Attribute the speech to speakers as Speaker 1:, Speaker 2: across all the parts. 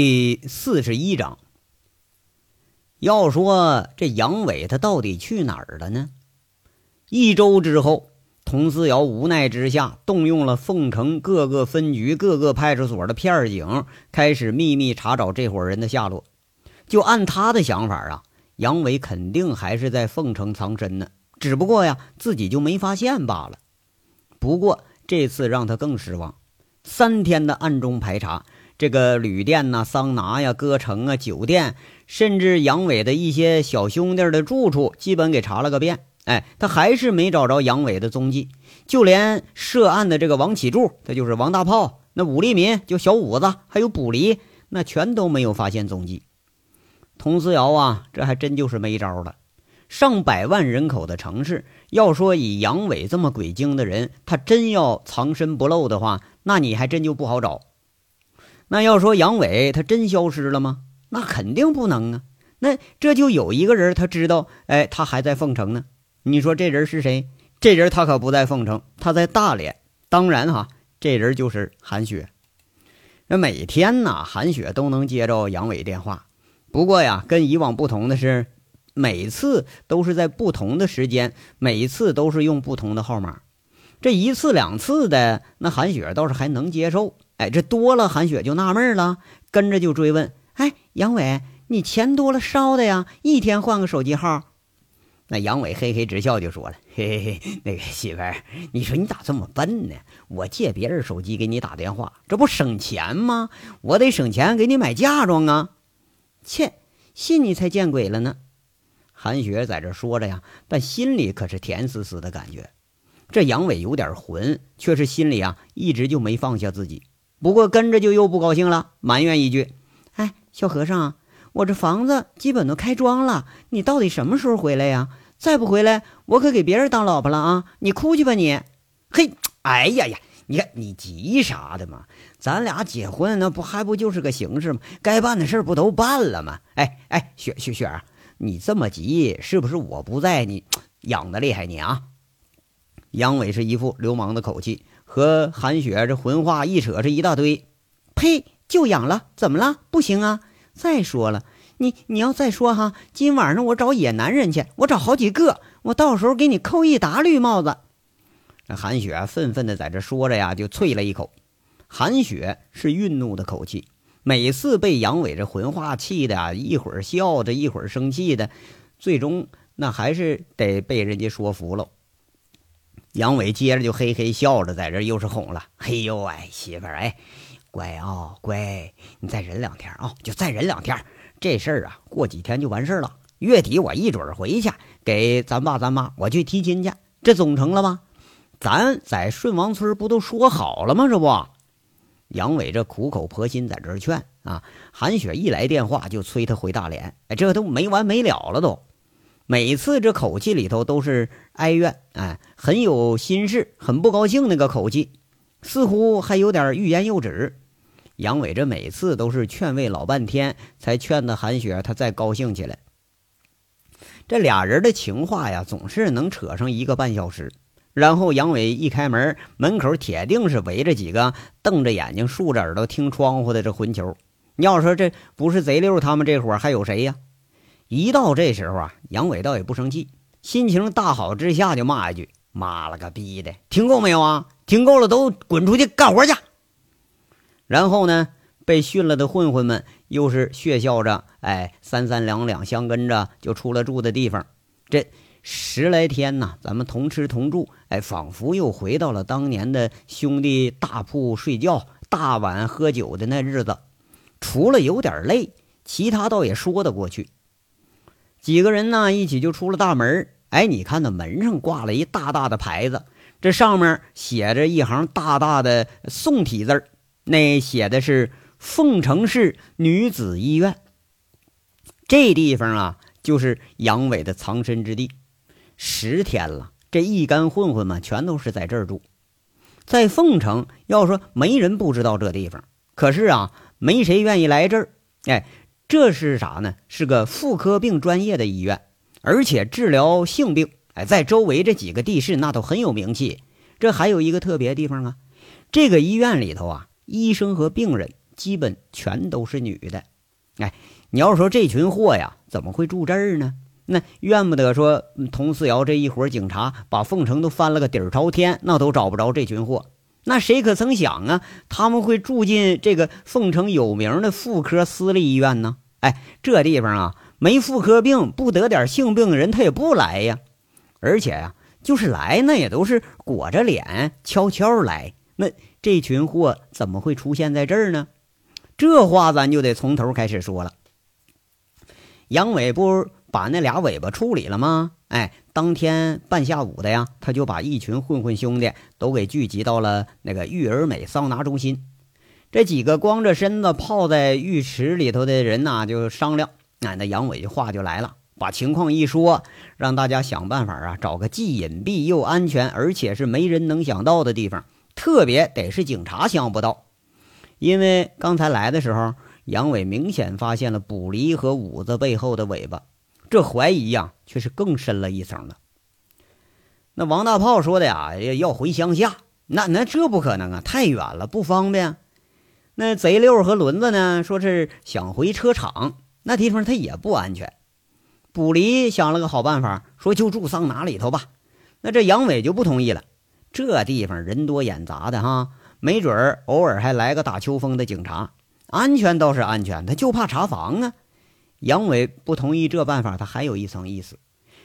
Speaker 1: 第四十一章，要说这杨伟他到底去哪儿了呢？一周之后，佟思瑶无奈之下，动用了凤城各个分局、各个派出所的片警，开始秘密查找这伙人的下落。就按他的想法啊，杨伟肯定还是在凤城藏身呢，只不过呀，自己就没发现罢了。不过这次让他更失望，三天的暗中排查。这个旅店呐、桑拿呀、歌城啊、酒店，甚至杨伟的一些小兄弟的住处，基本给查了个遍。哎，他还是没找着杨伟的踪迹。就连涉案的这个王启柱，他就是王大炮；那武立民，就小五子，还有卜离，那全都没有发现踪迹。佟思瑶啊，这还真就是没招了。上百万人口的城市，要说以杨伟这么鬼精的人，他真要藏身不露的话，那你还真就不好找。那要说杨伟他真消失了吗？那肯定不能啊！那这就有一个人他知道，哎，他还在凤城呢。你说这人是谁？这人他可不在凤城，他在大连。当然哈，这人就是韩雪。那每天呢，韩雪都能接着杨伟电话。不过呀，跟以往不同的是，每次都是在不同的时间，每次都是用不同的号码。这一次两次的，那韩雪倒是还能接受。哎，这多了，韩雪就纳闷了，跟着就追问：“哎，杨伟，你钱多了烧的呀？一天换个手机号？”那杨伟嘿嘿直笑，就说了：“嘿嘿嘿，那个媳妇儿，你说你咋这么笨呢？我借别人手机给你打电话，这不省钱吗？我得省钱给你买嫁妆啊！”切，信你才见鬼了呢！韩雪在这说着呀，但心里可是甜丝丝的感觉。这杨伟有点混，却是心里啊一直就没放下自己。不过跟着就又不高兴了，埋怨一句：“哎，小和尚，我这房子基本都开庄了，你到底什么时候回来呀？再不回来，我可给别人当老婆了啊！你哭去吧你！嘿，哎呀呀，你看你急啥的嘛？咱俩结婚那不还不就是个形式吗？该办的事不都办了吗？哎哎，雪雪雪，你这么急，是不是我不在你痒的厉害你啊？”杨伟是一副流氓的口气。和韩雪这混话一扯是一大堆，呸！就养了，怎么了？不行啊！再说了，你你要再说哈，今晚上我找野男人去，我找好几个，我到时候给你扣一打绿帽子。那韩雪愤愤的在这说着呀，就啐了一口。韩雪是愠怒的口气，每次被杨伟这混话气的啊，一会儿笑着，一会儿生气的，最终那还是得被人家说服了。杨伟接着就嘿嘿笑着，在这又是哄了：“嘿呦哎，媳妇儿哎，乖啊乖，你再忍两天啊，就再忍两天。这事儿啊，过几天就完事儿了。月底我一准回去给咱爸咱妈我去提亲去，这总成了吧？咱在顺王村不都说好了吗？这不？”杨伟这苦口婆心在这劝啊，韩雪一来电话就催他回大连，哎，这都没完没了了都。每次这口气里头都是哀怨，哎，很有心事，很不高兴那个口气，似乎还有点欲言又止。杨伟这每次都是劝慰老半天，才劝得韩雪她再高兴起来。这俩人的情话呀，总是能扯上一个半小时。然后杨伟一开门，门口铁定是围着几个瞪着眼睛、竖着耳朵听窗户的这混球。你要说这不是贼溜，他们这伙还有谁呀？一到这时候啊，杨伟倒也不生气，心情大好之下就骂一句：“妈了个逼的，听够没有啊？听够了都滚出去干活去。”然后呢，被训了的混混们又是血笑着，哎，三三两两相跟着就出了住的地方。这十来天呢，咱们同吃同住，哎，仿佛又回到了当年的兄弟大铺睡觉、大碗喝酒的那日子。除了有点累，其他倒也说得过去。几个人呢，一起就出了大门。哎，你看那门上挂了一大大的牌子，这上面写着一行大大的宋体字那写的是凤城市女子医院。这地方啊，就是杨伟的藏身之地。十天了，这一干混混们全都是在这儿住。在凤城，要说没人不知道这地方，可是啊，没谁愿意来这儿。哎。这是啥呢？是个妇科病专业的医院，而且治疗性病。哎，在周围这几个地市那都很有名气。这还有一个特别地方啊，这个医院里头啊，医生和病人基本全都是女的。哎，你要说这群货呀，怎么会住这儿呢？那怨不得说佟四瑶这一伙警察把凤城都翻了个底儿朝天，那都找不着这群货。那谁可曾想啊，他们会住进这个凤城有名的妇科私立医院呢？哎，这地方啊，没妇科病不得点性病的人他也不来呀。而且呀，就是来那也都是裹着脸悄悄来。那这群货怎么会出现在这儿呢？这话咱就得从头开始说了。杨伟不把那俩尾巴处理了吗？哎，当天半下午的呀，他就把一群混混兄弟都给聚集到了那个玉儿美桑拿中心。这几个光着身子泡在浴池里头的人呐，就商量。哎，那杨伟话就来了，把情况一说，让大家想办法啊，找个既隐蔽又安全，而且是没人能想到的地方。特别得是警察想不到，因为刚才来的时候，杨伟明显发现了卜离和五子背后的尾巴。这怀疑呀，却是更深了一层了。那王大炮说的呀，要回乡下，那那这不可能啊，太远了，不方便。那贼六和轮子呢，说是想回车厂，那地方他也不安全。卜离想了个好办法，说就住桑拿里头吧。那这杨伟就不同意了，这地方人多眼杂的哈，没准儿偶尔还来个打秋风的警察，安全倒是安全，他就怕查房啊。杨伟不同意这办法，他还有一层意思。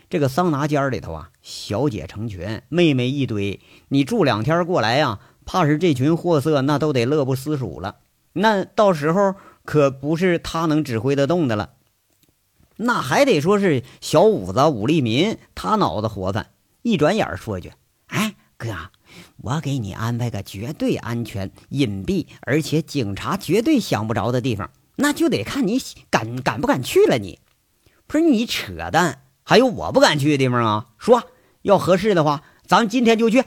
Speaker 1: 这个桑拿间里头啊，小姐成群，妹妹一堆，你住两天过来呀，怕是这群货色那都得乐不思蜀了。那到时候可不是他能指挥得动的了，那还得说是小五子武立民，他脑子活泛，一转眼说一句：“哎，哥，我给你安排个绝对安全、隐蔽，而且警察绝对想不着的地方。”那就得看你敢敢不敢去了。你不是你扯淡，还有我不敢去的地方啊！说要合适的话，咱今天就去。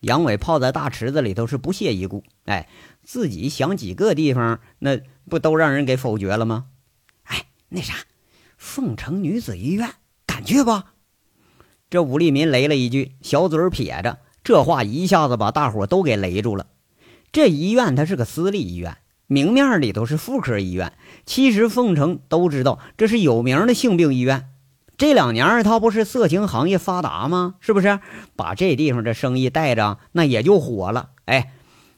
Speaker 1: 杨伟泡在大池子里头是不屑一顾。哎，自己想几个地方，那不都让人给否决了吗？哎，那啥，凤城女子医院，敢去不？这武立民雷了一句，小嘴撇着，这话一下子把大伙都给雷住了。这医院它是个私立医院。明面里头是妇科医院，其实凤城都知道这是有名的性病医院。这两年他不是色情行业发达吗？是不是把这地方这生意带着，那也就火了。哎，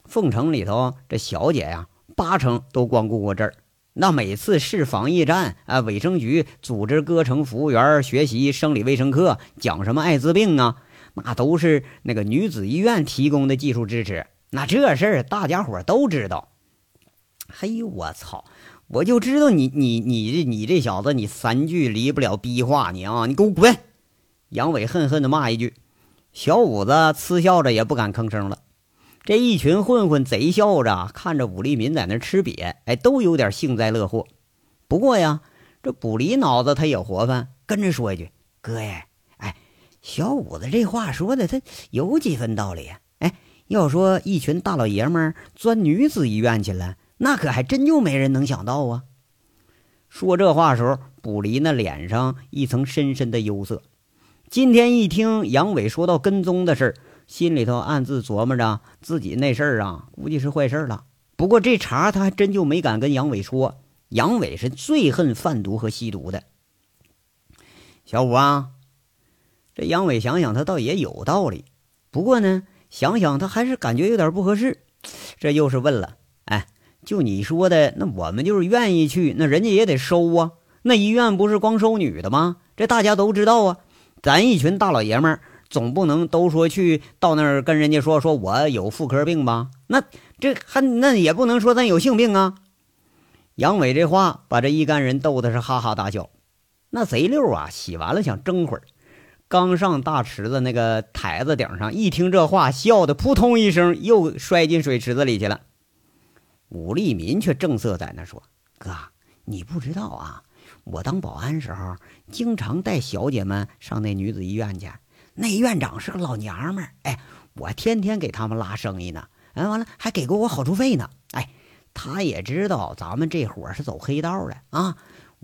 Speaker 1: 凤城里头这小姐呀，八成都光顾过这儿。那每次市防疫站啊，卫生局组织各城服务员学习生理卫生课，讲什么艾滋病啊，那都是那个女子医院提供的技术支持。那这事儿大家伙都知道。嘿，我操！我就知道你你你这你这小子，你三句离不了逼话，你啊，你给我滚！杨伟恨恨的骂一句，小五子嗤笑着也不敢吭声了。这一群混混贼笑着看着武立民在那吃瘪，哎，都有点幸灾乐祸。不过呀，这卜离脑子他也活泛，跟着说一句：“哥呀，哎，小五子这话说的他有几分道理呀？哎，要说一群大老爷们钻女子医院去了。”那可还真就没人能想到啊！说这话时候，卜离那脸上一层深深的忧色。今天一听杨伟说到跟踪的事儿，心里头暗自琢磨着自己那事儿啊，估计是坏事了。不过这茬他还真就没敢跟杨伟说。杨伟是最恨贩毒和吸毒的。小五啊，这杨伟想想，他倒也有道理。不过呢，想想他还是感觉有点不合适。这又是问了，就你说的，那我们就是愿意去，那人家也得收啊。那医院不是光收女的吗？这大家都知道啊。咱一群大老爷们儿，总不能都说去到那儿跟人家说说我有妇科病吧？那这还那也不能说咱有性病啊。杨伟这话把这一干人逗的是哈哈大笑。那贼溜啊，洗完了想争会儿，刚上大池子那个台子顶上，一听这话，笑的扑通一声又摔进水池子里去了。武立民却正色在那说：“哥，你不知道啊，我当保安时候，经常带小姐们上那女子医院去。那院长是个老娘们儿，哎，我天天给他们拉生意呢。哎，完了还给过我好处费呢。哎，他也知道咱们这伙是走黑道的啊。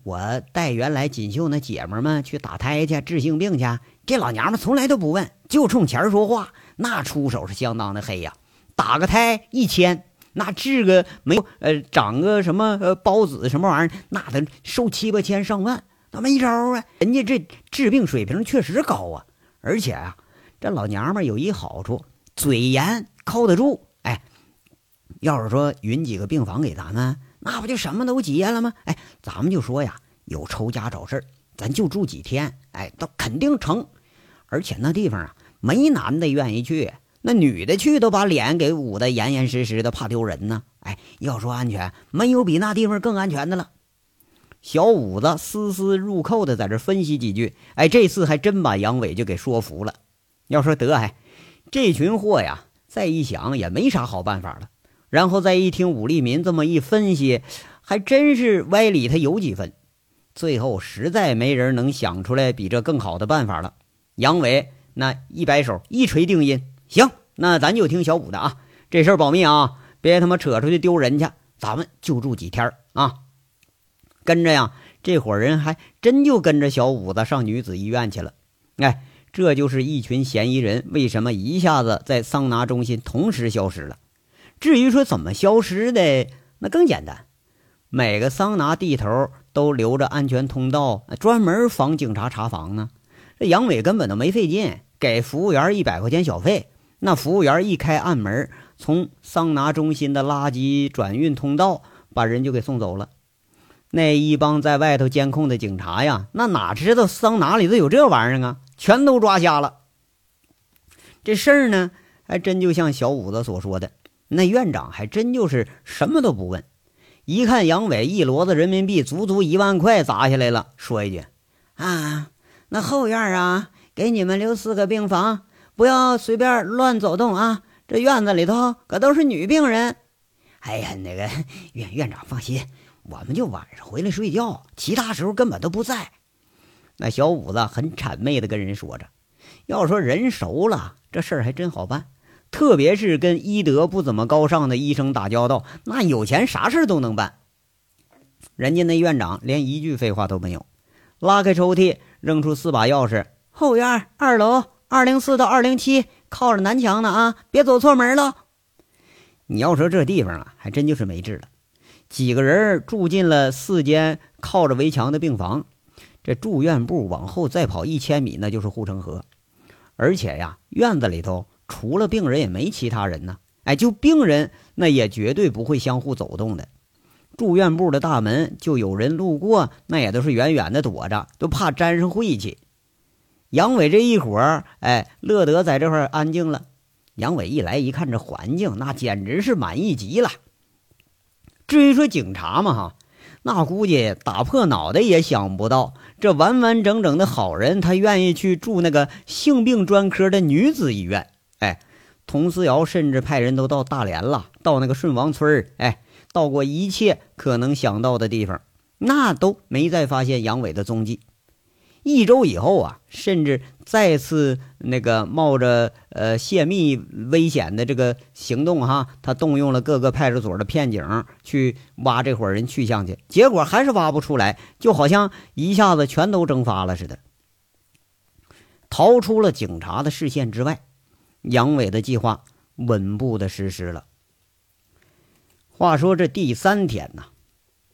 Speaker 1: 我带原来锦绣那姐们们去打胎去治性病去，这老娘们从来都不问，就冲钱说话，那出手是相当的黑呀。打个胎一千。”那治个没有呃长个什么呃孢子什么玩意儿，那得收七八千上万，那没招啊。人家这治病水平确实高啊，而且啊，这老娘们有一好处，嘴严，靠得住。哎，要是说匀几个病房给咱们，那不就什么都结了吗？哎，咱们就说呀，有仇家找事儿，咱就住几天，哎，都肯定成。而且那地方啊，没男的愿意去。那女的去都把脸给捂得严严实实的，怕丢人呢。哎，要说安全，没有比那地方更安全的了。小五子丝丝入扣的在这分析几句，哎，这次还真把杨伟就给说服了。要说得哎，这群货呀，再一想也没啥好办法了。然后再一听武立民这么一分析，还真是歪理他有几分。最后实在没人能想出来比这更好的办法了。杨伟那一摆手，一锤定音。行，那咱就听小五的啊，这事儿保密啊，别他妈扯出去丢人去。咱们就住几天啊。跟着呀，这伙人还真就跟着小五子上女子医院去了。哎，这就是一群嫌疑人为什么一下子在桑拿中心同时消失了。至于说怎么消失的，那更简单，每个桑拿地头都留着安全通道，专门防警察查房呢。这杨伟根本都没费劲，给服务员一百块钱小费。那服务员一开暗门，从桑拿中心的垃圾转运通道把人就给送走了。那一帮在外头监控的警察呀，那哪知道桑拿里头有这玩意儿啊？全都抓瞎了。这事儿呢，还真就像小五子所说的，那院长还真就是什么都不问。一看杨伟一摞子人民币，足足一万块砸下来了，说一句：“啊，那后院啊，给你们留四个病房。”不要随便乱走动啊！这院子里头可都是女病人。哎呀，那个 院院长放心，我们就晚上回来睡觉，其他时候根本都不在。那小五子很谄媚的跟人说着：“要说人熟了，这事儿还真好办。特别是跟医德不怎么高尚的医生打交道，那有钱啥事都能办。”人家那院长连一句废话都没有，拉开抽屉，扔出四把钥匙：“后院二楼。”二零四到二零七靠着南墙呢啊，别走错门了。你要说这地方啊，还真就是没治了。几个人住进了四间靠着围墙的病房，这住院部往后再跑一千米，那就是护城河。而且呀，院子里头除了病人也没其他人呢。哎，就病人那也绝对不会相互走动的。住院部的大门就有人路过，那也都是远远的躲着，都怕沾上晦气。杨伟这一伙儿，哎，乐得在这块安静了。杨伟一来一看这环境，那简直是满意极了。至于说警察嘛，哈，那估计打破脑袋也想不到，这完完整整的好人，他愿意去住那个性病专科的女子医院。哎，佟思瑶甚至派人都到大连了，到那个顺王村哎，到过一切可能想到的地方，那都没再发现杨伟的踪迹。一周以后啊，甚至再次那个冒着呃泄密危险的这个行动哈，他动用了各个派出所的片警去挖这伙人去向去，结果还是挖不出来，就好像一下子全都蒸发了似的，逃出了警察的视线之外。杨伟的计划稳步的实施了。话说这第三天呢，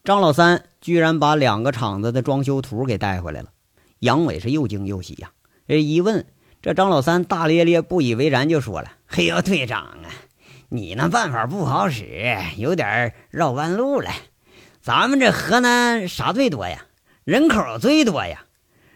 Speaker 1: 张老三居然把两个厂子的装修图给带回来了。杨伟是又惊又喜呀！这一问，这张老三大咧咧、不以为然，就说了：“嘿呦，队长啊，你那办法不好使，有点绕弯路了。咱们这河南啥最多呀？人口最多呀，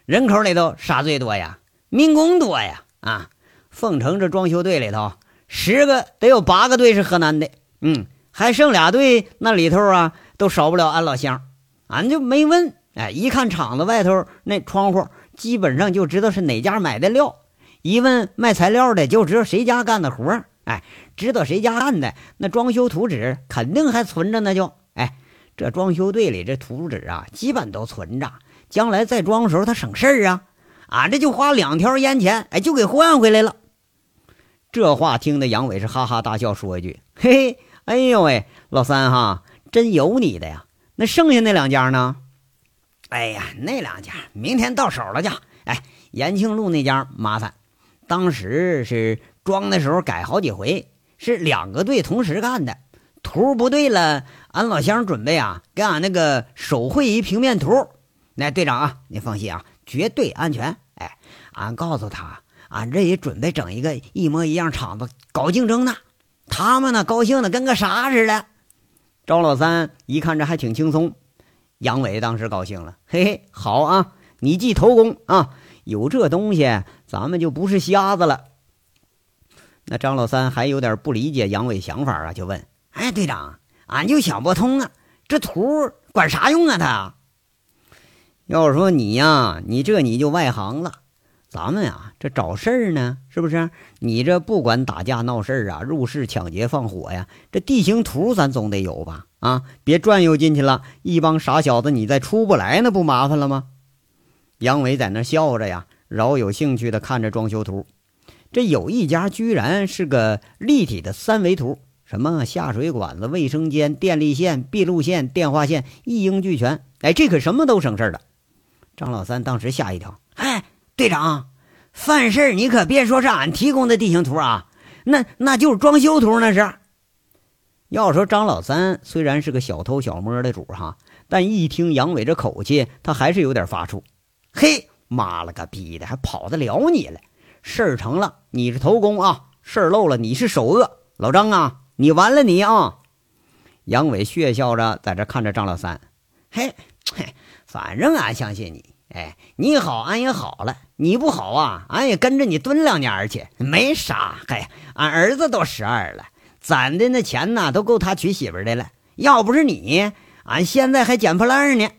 Speaker 1: 人口里头啥最多呀？民工多呀！啊，凤城这装修队里头，十个得有八个队是河南的，嗯，还剩俩队，那里头啊，都少不了俺老乡，俺就没问。”哎，一看厂子外头那窗户，基本上就知道是哪家买的料。一问卖材料的，就知道谁家干的活哎，知道谁家干的，那装修图纸肯定还存着呢。就哎，这装修队里这图纸啊，基本都存着，将来再装的时候他省事儿啊。俺这就花两条烟钱，哎，就给换回来了。这话听得杨伟是哈哈大笑，说一句：“嘿嘿，哎呦喂，老三哈，真有你的呀。那剩下那两家呢？”哎呀，那两家明天到手了就。哎，延庆路那家麻烦，当时是装的时候改好几回，是两个队同时干的，图不对了，俺老乡准备啊，给俺那个手绘一平面图。那队长啊，你放心啊，绝对安全。哎，俺告诉他，俺这也准备整一个一模一样厂子搞竞争呢。他们呢，高兴的跟个啥似的。赵老三一看这还挺轻松，杨伟当时高兴了，嘿嘿，好啊，你记头功啊，有这东西，咱们就不是瞎子了。那张老三还有点不理解杨伟想法啊，就问：“哎，队长，俺就想不通啊，这图管啥用啊？他要是说你呀，你这你就外行了。咱们呀，这找事儿呢，是不是？你这不管打架闹事儿啊，入室抢劫放火呀，这地形图咱总得有吧？啊，别转悠进去了，一帮傻小子你再出不来，那不麻烦了吗？”杨伟在那笑着呀，饶有兴趣的看着装修图。这有一家居然是个立体的三维图，什么下水管子、卫生间、电力线、闭路线、电话线一应俱全。哎，这可什么都省事儿了。张老三当时吓一跳，哎，队长，犯事儿你可别说是俺提供的地形图啊，那那就是装修图，那是。要说张老三虽然是个小偷小摸的主哈，但一听杨伟这口气，他还是有点发怵。嘿，妈了个逼的，还跑得了你了？事儿成了，你是头功啊；事儿漏了，你是首恶。老张啊，你完了你啊！杨伟血笑着在这看着张老三，嘿，嘿，反正俺相信你。哎，你好，俺也好了；你不好啊，俺也跟着你蹲两年去。没啥，嘿，俺儿子都十二了，攒的那钱呐，都够他娶媳妇的了。要不是你，俺现在还捡破烂呢。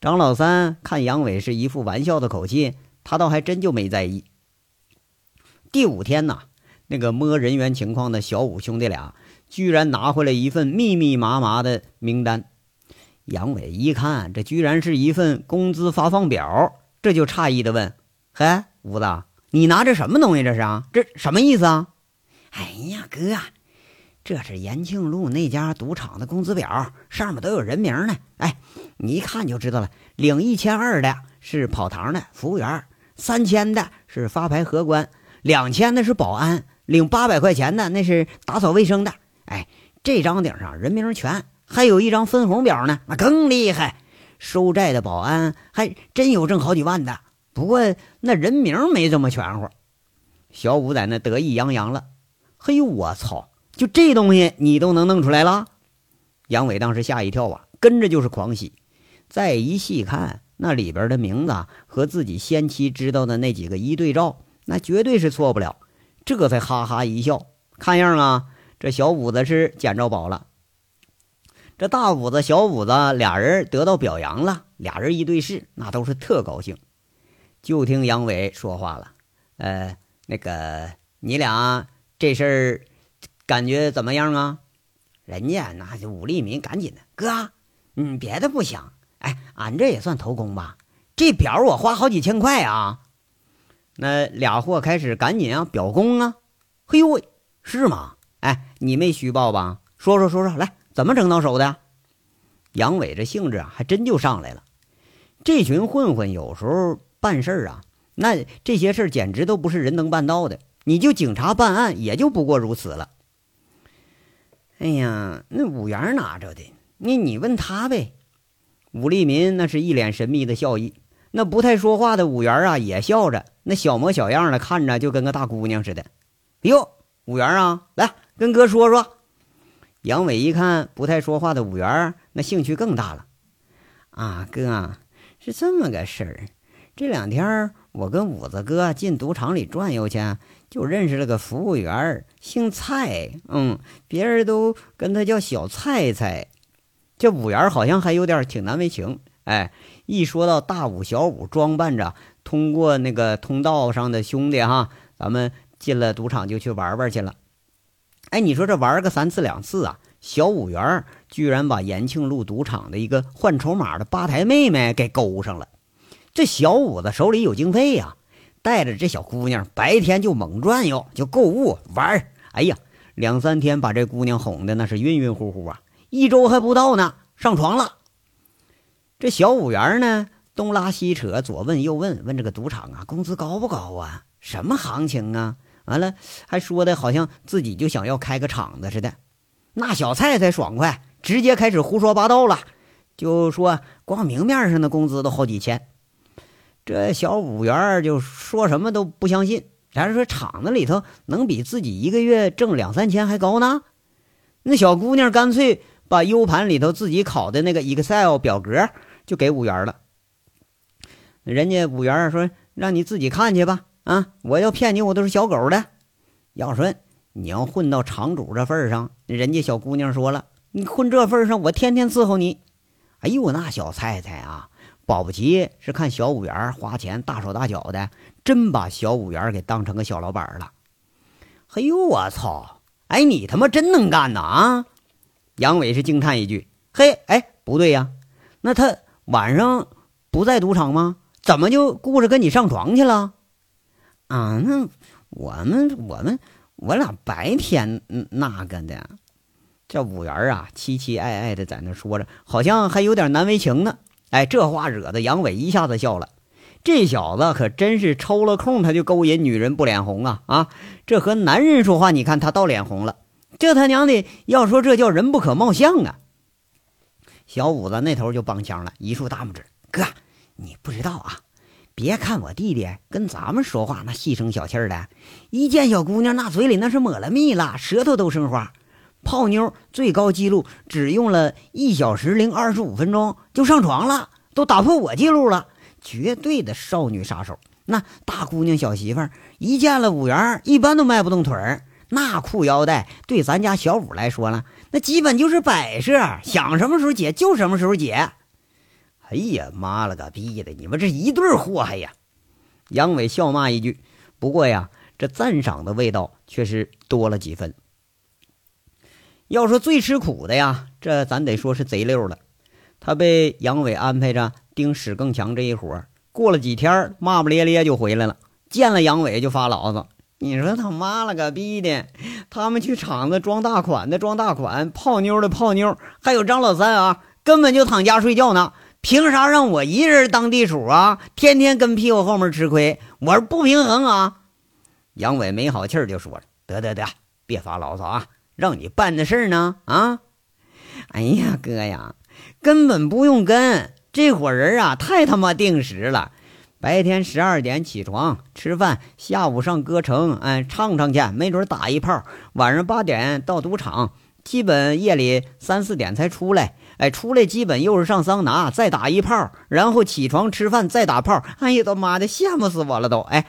Speaker 1: 张老三看杨伟是一副玩笑的口气，他倒还真就没在意。第五天呐，那个摸人员情况的小五兄弟俩居然拿回来一份密密麻麻的名单。杨伟一看，这居然是一份工资发放表，这就诧异的问：“嘿，五子，你拿这什么东西？这是啊？这什么意思啊？”“哎呀，哥，这是延庆路那家赌场的工资表，上面都有人名呢。哎，你一看就知道了。领一千二的是跑堂的服务员，三千的是发牌荷官。”两千的是保安，领八百块钱的那是打扫卫生的。哎，这张顶上人名全，还有一张分红表呢，那更厉害。收债的保安还真有挣好几万的，不过那人名没这么全乎。小五在那得意洋洋了。嘿呦，我操！就这东西你都能弄出来了？杨伟当时吓一跳啊，跟着就是狂喜。再一细看，那里边的名字和自己先期知道的那几个一对照。那绝对是错不了，这才哈哈一笑。看样啊，这小五子是捡着宝了。这大五子、小五子俩人得到表扬了，俩人一对视，那都是特高兴。就听杨伟说话了：“呃，那个你俩这事儿感觉怎么样啊？”人家那就武立民赶紧的：“哥，嗯，别的不想，哎，俺这也算头功吧？这表我花好几千块啊。”那俩货开始赶紧啊表功啊，嘿呦喂，是吗？哎，你没虚报吧？说说说说，来，怎么整到手的？杨伟这兴致啊，还真就上来了。这群混混有时候办事儿啊，那这些事儿简直都不是人能办到的。你就警察办案，也就不过如此了。哎呀，那五元拿着的，你你问他呗。武立民那是一脸神秘的笑意。那不太说话的五元啊，也笑着，那小模小样的，看着就跟个大姑娘似的。哟，五元啊，来跟哥说说。杨伟一看不太说话的五元，那兴趣更大了。啊，哥，是这么个事儿。这两天我跟五子哥进赌场里转悠去，就认识了个服务员，姓蔡，嗯，别人都跟他叫小蔡蔡。这五元好像还有点挺难为情，哎。一说到大五、小五装扮着通过那个通道上的兄弟哈，咱们进了赌场就去玩玩去了。哎，你说这玩个三次两次啊，小五元居然把延庆路赌场的一个换筹码的吧台妹妹给勾上了。这小五子手里有经费呀，带着这小姑娘白天就猛转悠，就购物玩哎呀，两三天把这姑娘哄的那是晕晕乎乎啊，一周还不到呢，上床了。这小五元呢，东拉西扯，左问右问，问这个赌场啊，工资高不高啊？什么行情啊？完了，还说的好像自己就想要开个厂子似的。那小蔡才爽快，直接开始胡说八道了，就说光明面上的工资都好几千。这小五元就说什么都不相信，还说厂子里头能比自己一个月挣两三千还高呢。那小姑娘干脆把 U 盘里头自己拷的那个 Excel 表格就给五元了。人家五元说：“让你自己看去吧，啊，我要骗你，我都是小狗的。要说你要混到厂主这份上，人家小姑娘说了，你混这份上，我天天伺候你。哎呦，那小菜菜啊，保不齐是看小五元花钱大手大脚的，真把小五元给当成个小老板了。哎呦，我操！哎，你他妈真能干呐啊！杨伟是惊叹一句：“嘿，哎，不对呀，那他晚上不在赌场吗？”怎么就顾着跟你上床去了？啊，那我们我们我俩白天那个的，这五元啊，期期爱爱的在那说着，好像还有点难为情呢。哎，这话惹得杨伟一下子笑了。这小子可真是抽了空他就勾引女人不脸红啊啊！这和男人说话，你看他倒脸红了。这他娘的，要说这叫人不可貌相啊！小五子那头就帮腔了，一竖大拇指，哥。你不知道啊！别看我弟弟跟咱们说话那细声小气的，一见小姑娘那嘴里那是抹了蜜了，舌头都生花。泡妞最高记录只用了一小时零二十五分钟就上床了，都打破我记录了，绝对的少女杀手。那大姑娘小媳妇儿一见了五元，一般都迈不动腿儿。那裤腰带对咱家小五来说呢，那基本就是摆设，想什么时候解就什么时候解。哎呀妈了个逼的！你们这一对祸害呀！杨伟笑骂一句，不过呀，这赞赏的味道却是多了几分。要说最吃苦的呀，这咱得说是贼溜了。他被杨伟安排着盯史更强这一伙，过了几天，骂骂咧咧就回来了。见了杨伟就发牢骚：“你说他妈了个逼的！他们去厂子装大款的装大款，泡妞的泡妞，还有张老三啊，根本就躺家睡觉呢。”凭啥让我一人当地主啊？天天跟屁股后面吃亏，我是不平衡啊！杨伟没好气儿就说了：“得得得，别发牢骚啊！让你办的事儿呢啊！哎呀，哥呀，根本不用跟这伙人啊，太他妈定时了。白天十二点起床吃饭，下午上歌城，哎，唱唱去，没准打一炮。晚上八点到赌场，基本夜里三四点才出来。”哎，出来基本又是上桑拿，再打一炮，然后起床吃饭，再打炮。哎呀，他妈的，羡慕死我了都！哎，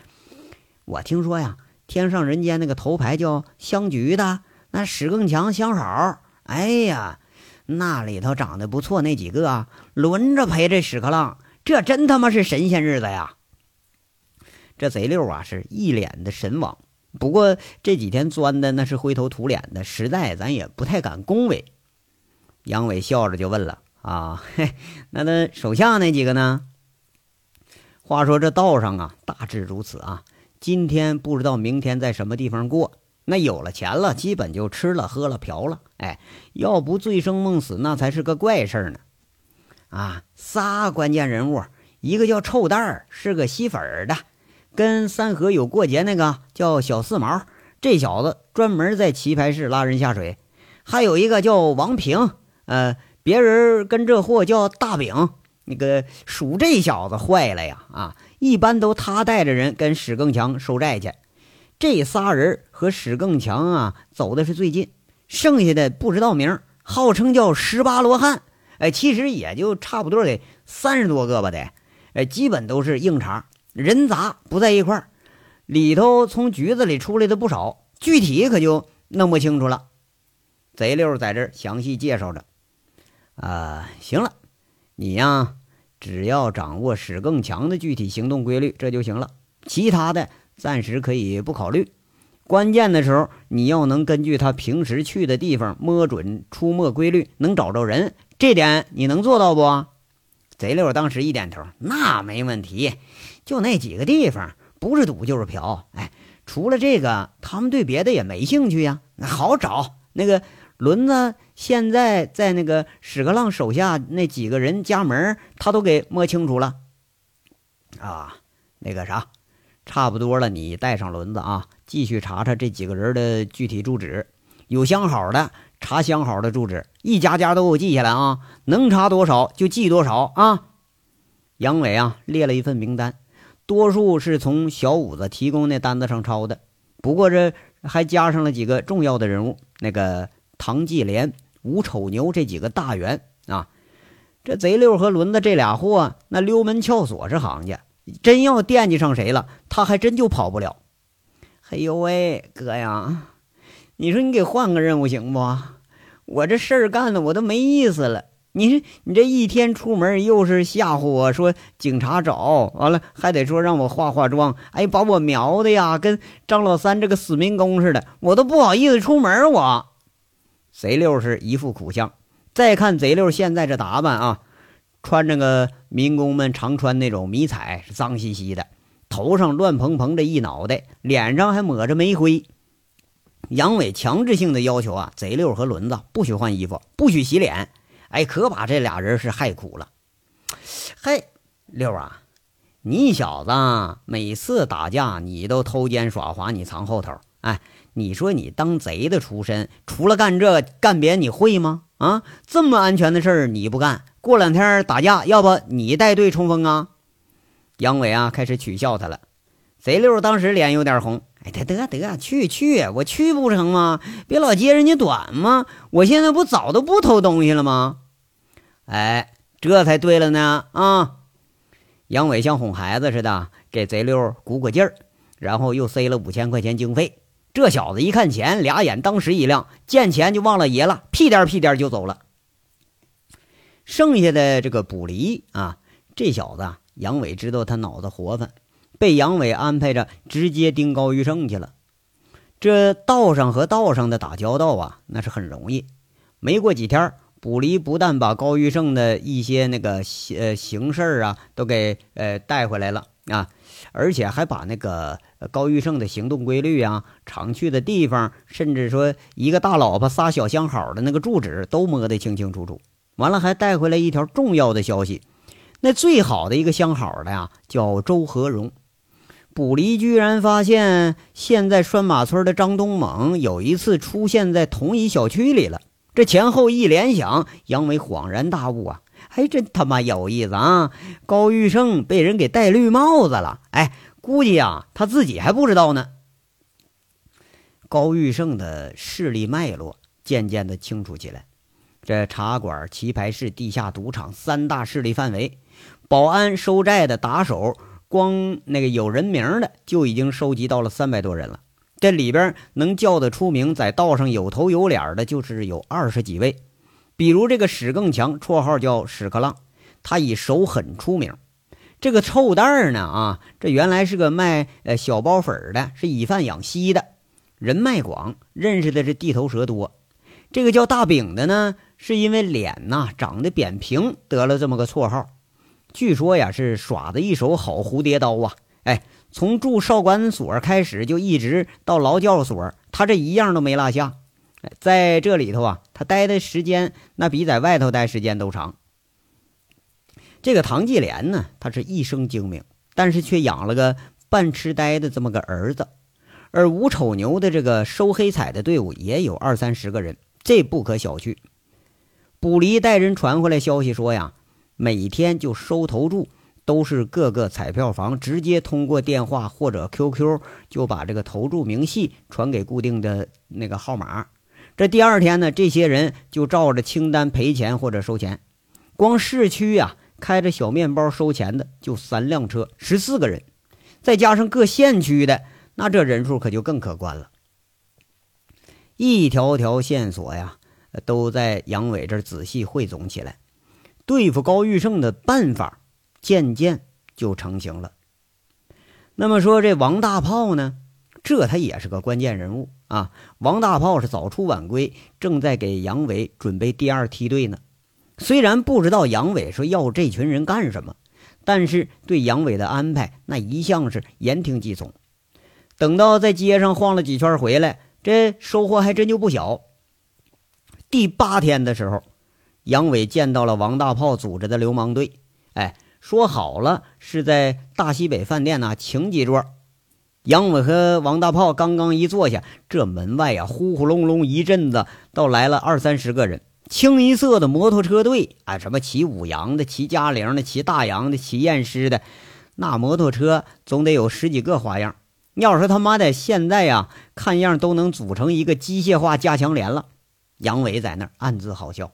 Speaker 1: 我听说呀，天上人间那个头牌叫香菊的，那史更强相好。哎呀，那里头长得不错那几个啊，轮着陪这屎壳郎，这真他妈是神仙日子呀！这贼六啊，是一脸的神往。不过这几天钻的那是灰头土脸的，实在咱也不太敢恭维。杨伟笑着就问了：“啊，嘿，那那手下那几个呢？”话说这道上啊，大致如此啊。今天不知道明天在什么地方过。那有了钱了，基本就吃了喝了嫖了。哎，要不醉生梦死，那才是个怪事儿呢。啊，仨关键人物，一个叫臭蛋儿，是个吸粉的，跟三河有过节那个叫小四毛，这小子专门在棋牌室拉人下水。还有一个叫王平。呃，别人跟这货叫大饼，那个属这小子坏了呀！啊，一般都他带着人跟史更强收债去。这仨人和史更强啊走的是最近，剩下的不知道名，号称叫十八罗汉。哎，其实也就差不多得三十多个吧得。哎，基本都是硬茬，人杂不在一块儿。里头从局子里出来的不少，具体可就弄不清楚了。贼溜在这详细介绍着。啊，行了，你呀，只要掌握史更强的具体行动规律，这就行了。其他的暂时可以不考虑。关键的时候，你要能根据他平时去的地方摸准出没规律，能找着人，这点你能做到不？贼溜当时一点头，那没问题。就那几个地方，不是赌就是嫖。哎，除了这个，他们对别的也没兴趣呀。那好找那个。轮子现在在那个屎壳郎手下那几个人家门，他都给摸清楚了。啊，那个啥，差不多了，你带上轮子啊，继续查查这几个人的具体住址。有相好的，查相好的住址，一家家都给我记下来啊！能查多少就记多少啊！杨伟啊，列了一份名单，多数是从小五子提供那单子上抄的，不过这还加上了几个重要的人物，那个唐继莲、吴丑牛这几个大员啊。这贼六和轮子这俩货，那溜门撬锁是行家，真要惦记上谁了，他还真就跑不了。哎呦喂，哥呀，你说你给换个任务行不？我这事儿干的我都没意思了。你说你这一天出门又是吓唬我说警察找完了，还得说让我化化妆，哎，把我描的呀跟张老三这个死民工似的，我都不好意思出门。我贼六是一副苦相。再看贼六现在这打扮啊，穿着个民工们常穿那种迷彩，是脏兮兮的，头上乱蓬蓬的一脑袋，脸上还抹着煤灰。杨伟强制性的要求啊，贼六和轮子不许换衣服，不许洗脸。哎，可把这俩人是害苦了。嘿，六啊，你小子每次打架你都偷奸耍滑，你藏后头。哎，你说你当贼的出身，除了干这干别你会吗？啊，这么安全的事儿你不干，过两天打架，要不你带队冲锋啊？杨伟啊，开始取笑他了。贼六当时脸有点红，哎，得得得，去去，我去不成吗？别老揭人家短吗？我现在不早都不偷东西了吗？哎，这才对了呢啊！杨伟像哄孩子似的给贼六鼓鼓劲儿，然后又塞了五千块钱经费。这小子一看钱，俩眼当时一亮，见钱就忘了爷了，屁颠屁颠就走了。剩下的这个卜离啊，这小子杨伟知道他脑子活泛，被杨伟安排着直接盯高玉胜去了。这道上和道上的打交道啊，那是很容易。没过几天，卜离不但把高玉胜的一些那个呃行事啊都给呃带回来了啊，而且还把那个。高玉胜的行动规律啊，常去的地方，甚至说一个大老婆仨小相好的那个住址都摸得清清楚楚。完了，还带回来一条重要的消息：那最好的一个相好的呀，叫周和荣。卜离居然发现，现在拴马村的张东猛有一次出现在同一小区里了。这前后一联想，杨伟恍然大悟啊！哎，真他妈有意思啊！高玉胜被人给戴绿帽子了！哎。估计啊，他自己还不知道呢。高玉胜的势力脉络渐渐的清楚起来，这茶馆、棋牌室、地下赌场三大势力范围，保安、收债的、打手，光那个有人名的就已经收集到了三百多人了。这里边能叫得出名，在道上有头有脸的，就是有二十几位。比如这个史更强，绰号叫屎壳郎，他以手狠出名。这个臭蛋儿呢啊，这原来是个卖呃小包粉的，是以贩养吸的，人脉广，认识的这地头蛇多。这个叫大饼的呢，是因为脸呐长得扁平，得了这么个绰号。据说呀，是耍的一手好蝴蝶刀啊！哎，从住少管所开始，就一直到劳教所，他这一样都没落下。在这里头啊，他待的时间那比在外头待时间都长。这个唐继莲呢，他是一生精明，但是却养了个半痴呆的这么个儿子。而吴丑牛的这个收黑彩的队伍也有二三十个人，这不可小觑。卜离带人传回来消息说呀，每天就收投注，都是各个彩票房直接通过电话或者 QQ 就把这个投注明细传给固定的那个号码。这第二天呢，这些人就照着清单赔钱或者收钱。光市区呀。开着小面包收钱的就三辆车，十四个人，再加上各县区的，那这人数可就更可观了。一条条线索呀，都在杨伟这仔细汇总起来，对付高玉胜的办法渐渐就成型了。那么说这王大炮呢，这他也是个关键人物啊。王大炮是早出晚归，正在给杨伟准备第二梯队呢。虽然不知道杨伟说要这群人干什么，但是对杨伟的安排那一向是言听计从。等到在街上晃了几圈回来，这收获还真就不小。第八天的时候，杨伟见到了王大炮组织的流氓队，哎，说好了是在大西北饭店呢请几桌。杨伟和王大炮刚刚一坐下，这门外啊，呼呼隆隆一阵子，倒来了二三十个人，清一色的摩托车队啊，什么骑五羊的、骑嘉陵的、骑大洋的、骑验尸的，那摩托车总得有十几个花样。要说他妈的现在呀，看样都能组成一个机械化加强连了。杨伟在那儿暗自好笑。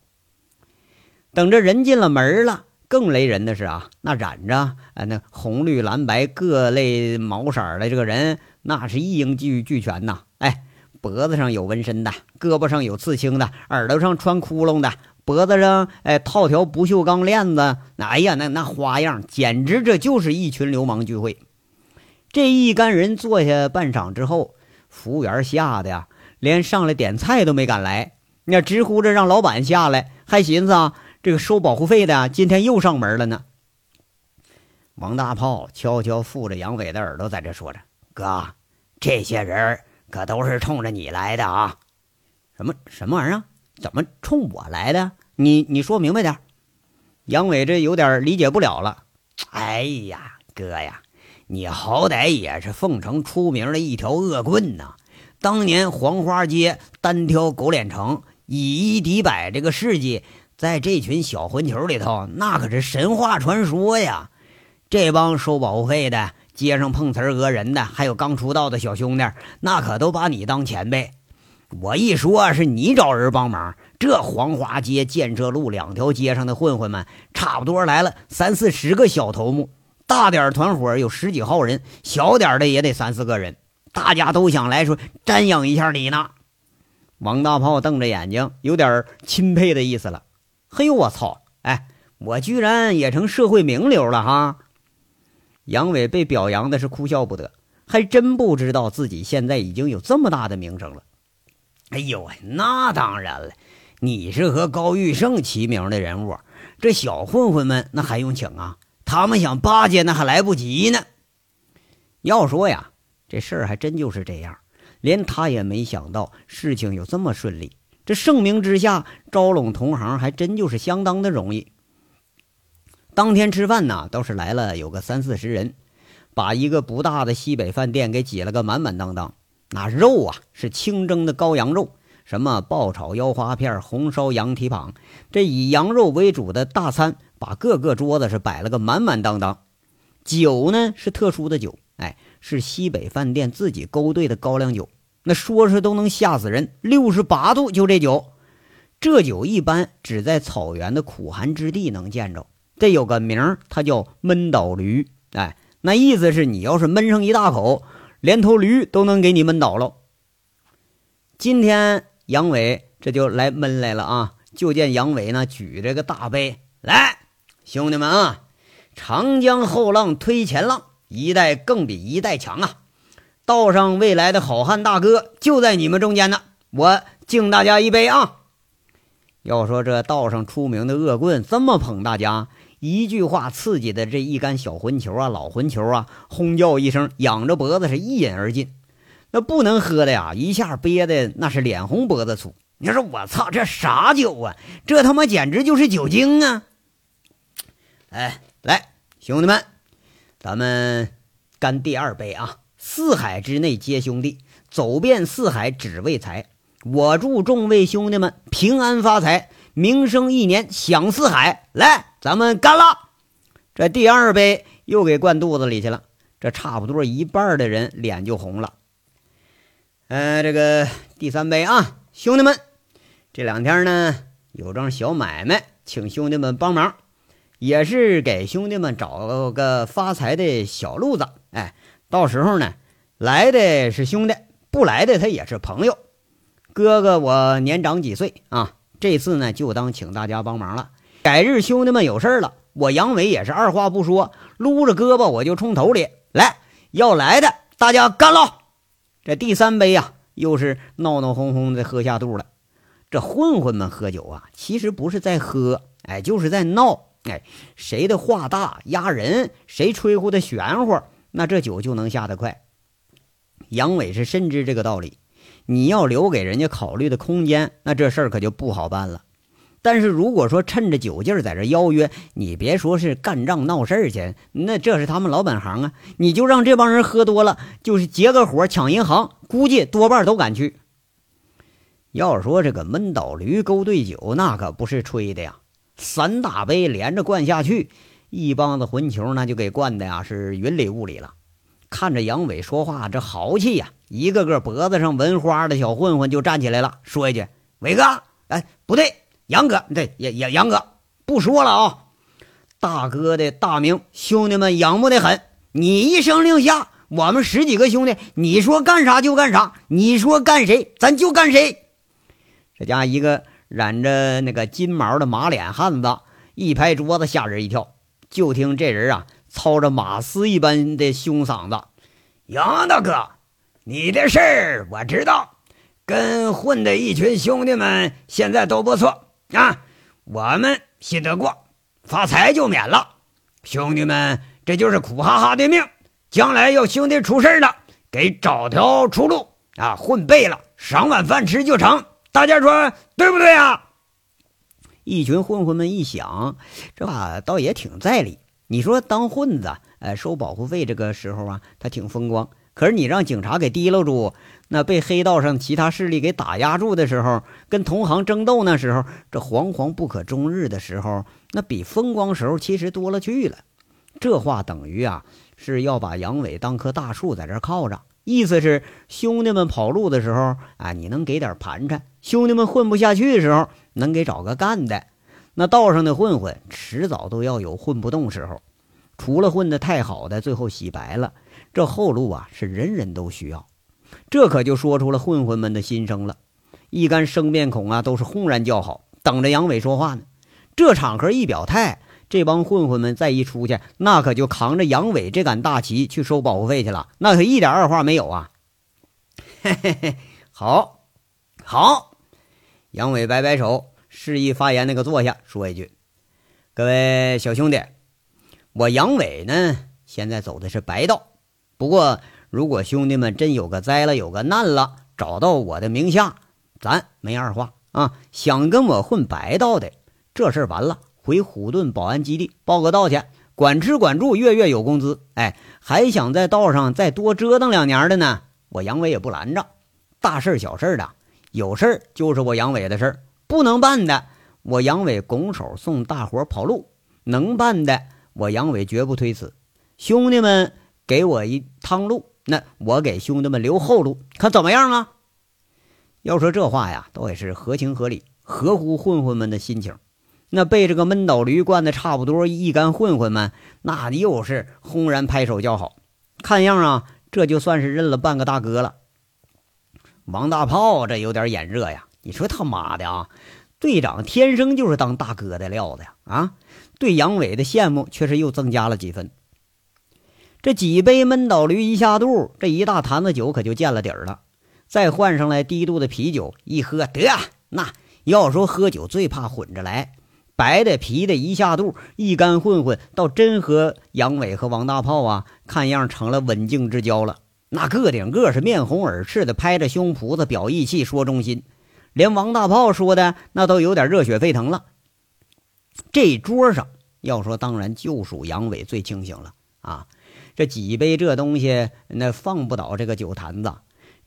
Speaker 1: 等着人进了门了。更雷人的是啊，那染着啊那红绿蓝白各类毛色的这个人，那是一应俱俱全呐！哎，脖子上有纹身的，胳膊上有刺青的，耳朵上穿窟窿的，脖子上哎套条不锈钢链子，哎呀，那那花样简直这就是一群流氓聚会。这一干人坐下半晌之后，服务员吓得呀，连上来点菜都没敢来，那直呼着让老板下来，还寻思啊。这个收保护费的今天又上门了呢。王大炮悄悄附着杨伟的耳朵，在这说着：“哥，这些人可都是冲着你来的啊！什么什么玩意儿？怎么冲我来的？你你说明白点。”杨伟这有点理解不了了。哎呀，哥呀，你好歹也是凤城出名的一条恶棍呐！当年黄花街单挑狗脸城，以一敌百，这个事迹。在这群小混球里头，那可是神话传说呀！这帮收保护费的、街上碰瓷儿讹人的，还有刚出道的小兄弟，那可都把你当前辈。我一说是你找人帮忙，这黄花街、建设路两条街上的混混们，差不多来了三四十个小头目，大点团伙有十几号人，小点的也得三四个人，大家都想来说瞻仰一下你呢。王大炮瞪着眼睛，有点钦佩的意思了。嘿呦，我操！哎，我居然也成社会名流了哈！杨伟被表扬的是哭笑不得，还真不知道自己现在已经有这么大的名声了。哎呦那当然了，你是和高玉胜齐名的人物，这小混混们那还用请啊？他们想巴结那还来不及呢。要说呀，这事儿还真就是这样，连他也没想到事情有这么顺利。这盛名之下，招拢同行还真就是相当的容易。当天吃饭呢，倒是来了有个三四十人，把一个不大的西北饭店给挤了个满满当当。那肉啊，是清蒸的羔羊肉，什么爆炒腰花片、红烧羊蹄膀，这以羊肉为主的大餐，把各个桌子是摆了个满满当当。酒呢，是特殊的酒，哎，是西北饭店自己勾兑的高粱酒。那说是都能吓死人，六十八度就这酒，这酒一般只在草原的苦寒之地能见着。这有个名儿，它叫闷倒驴。哎，那意思是你要是闷上一大口，连头驴都能给你闷倒了。今天杨伟这就来闷来了啊！就见杨伟呢举着个大杯来，兄弟们啊，长江后浪推前浪，一代更比一代强啊！道上未来的好汉大哥就在你们中间呢，我敬大家一杯啊！要说这道上出名的恶棍这么捧大家，一句话刺激的这一干小混球啊、老混球啊，轰叫一声，仰着脖子是一饮而尽。那不能喝的呀，一下憋的那是脸红脖子粗。你说我操，这啥酒啊？这他妈简直就是酒精啊！哎，来，兄弟们，咱们干第二杯啊！四海之内皆兄弟，走遍四海只为财。我祝众位兄弟们平安发财，名声一年响四海。来，咱们干了！这第二杯又给灌肚子里去了。这差不多一半的人脸就红了。呃，这个第三杯啊，兄弟们，这两天呢有桩小买卖，请兄弟们帮忙，也是给兄弟们找个发财的小路子。哎。到时候呢，来的是兄弟，不来的他也是朋友。哥哥，我年长几岁啊？这次呢，就当请大家帮忙了。改日兄弟们有事了，我杨伟也是二话不说，撸着胳膊我就冲头里来。要来的大家干了！这第三杯呀，又是闹闹哄哄的喝下肚了。这混混们喝酒啊，其实不是在喝，哎，就是在闹。哎，谁的话大压人，谁吹呼的玄乎。那这酒就能下得快。杨伟是深知这个道理，你要留给人家考虑的空间，那这事儿可就不好办了。但是如果说趁着酒劲儿在这邀约，你别说是干仗闹事儿去，那这是他们老本行啊。你就让这帮人喝多了，就是结个伙抢银行，估计多半都敢去。要说这个闷倒驴勾兑酒，那可不是吹的呀，三大杯连着灌下去，一帮子混球那就给灌的呀是云里雾里了。看着杨伟说话这豪气呀，一个个脖子上纹花的小混混就站起来了，说一句：“伟哥，哎，不对。”杨哥，对杨杨杨哥，不说了啊！大哥的大名，兄弟们仰慕的很。你一声令下，我们十几个兄弟，你说干啥就干啥，你说干谁，咱就干谁。这家一个染着那个金毛的马脸汉子一拍桌子，吓人一跳。就听这人啊，操着马嘶一般的凶嗓子：“杨大哥，你的事儿我知道，跟混的一群兄弟们现在都不错。”啊，我们信得过，发财就免了。兄弟们，这就是苦哈哈的命。将来要兄弟出事了，给找条出路啊！混背了，赏碗饭吃就成。大家说对不对啊？一群混混们一想，这话倒也挺在理。你说当混子，呃，收保护费这个时候啊，他挺风光。可是你让警察给提溜住。那被黑道上其他势力给打压住的时候，跟同行争斗那时候，这惶惶不可终日的时候，那比风光时候其实多了去了。这话等于啊是要把杨伟当棵大树在这靠着，意思是兄弟们跑路的时候啊，你能给点盘缠；兄弟们混不下去的时候，能给找个干的。那道上的混混迟早都要有混不动时候，除了混得太好的，最后洗白了，这后路啊是人人都需要。这可就说出了混混们的心声了，一干生面孔啊，都是轰然叫好，等着杨伟说话呢。这场合一表态，这帮混混们再一出去，那可就扛着杨伟这杆大旗去收保护费去了，那可一点二话没有啊！嘿嘿嘿，好，好。杨伟摆摆手，示意发言那个坐下，说一句：“各位小兄弟，我杨伟呢，现在走的是白道，不过……”如果兄弟们真有个灾了，有个难了，找到我的名下，咱没二话啊！想跟我混白道的，这事儿完了，回虎盾保安基地报个到去，管吃管住，月月有工资。哎，还想在道上再多折腾两年的呢，我杨伟也不拦着。大事小事的，有事就是我杨伟的事，不能办的，我杨伟拱手送大伙跑路；能办的，我杨伟绝不推辞。兄弟们给我一趟路。那我给兄弟们留后路，可怎么样啊？要说这话呀，倒也是合情合理，合乎混混们的心情。那被这个闷倒驴灌的差不多，一干混混们那又是轰然拍手叫好。看样啊，这就算是认了半个大哥了。王大炮这有点眼热呀！你说他妈的啊，队长天生就是当大哥的料子呀！啊，对杨伟的羡慕却是又增加了几分。这几杯闷倒驴一下肚，这一大坛子酒可就见了底儿了。再换上来低度的啤酒，一喝得那要说喝酒最怕混着来，白的啤的一下肚，一干混混倒真和杨伟和王大炮啊，看样成了刎颈之交了。那个顶个是面红耳赤的，拍着胸脯子表义气，说忠心。连王大炮说的那都有点热血沸腾了。这桌上要说，当然就属杨伟最清醒了啊。这几杯这东西，那放不倒这个酒坛子。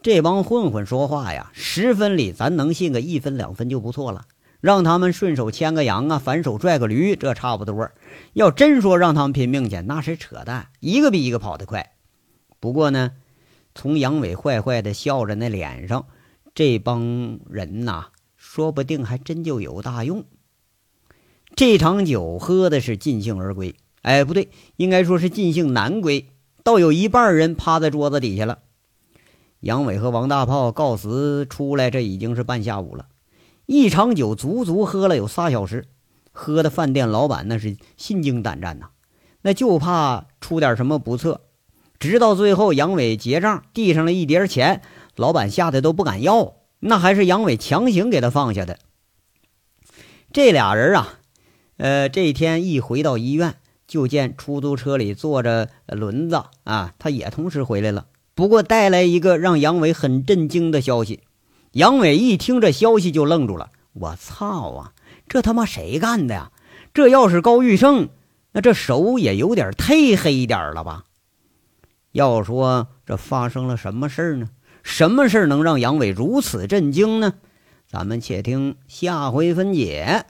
Speaker 1: 这帮混混说话呀，十分里咱能信个一分两分就不错了。让他们顺手牵个羊啊，反手拽个驴，这差不多。要真说让他们拼命去，那是扯淡，一个比一个跑得快。不过呢，从杨伟坏坏的笑着那脸上，这帮人呐，说不定还真就有大用。这场酒喝的是尽兴而归。哎，不对，应该说是尽兴难归，倒有一半人趴在桌子底下了。杨伟和王大炮告辞出来，这已经是半下午了。一场酒足足喝了有仨小时，喝的饭店老板那是心惊胆战呐，那就怕出点什么不测。直到最后，杨伟结账递上了一叠钱，老板吓得都不敢要，那还是杨伟强行给他放下的。这俩人啊，呃，这天一回到医院。就见出租车里坐着轮子啊，他也同时回来了，不过带来一个让杨伟很震惊的消息。杨伟一听这消息就愣住了，我操啊！这他妈谁干的呀？这要是高玉生，那这手也有点忒黑点了吧？要说这发生了什么事儿呢？什么事儿能让杨伟如此震惊呢？咱们且听下回分解。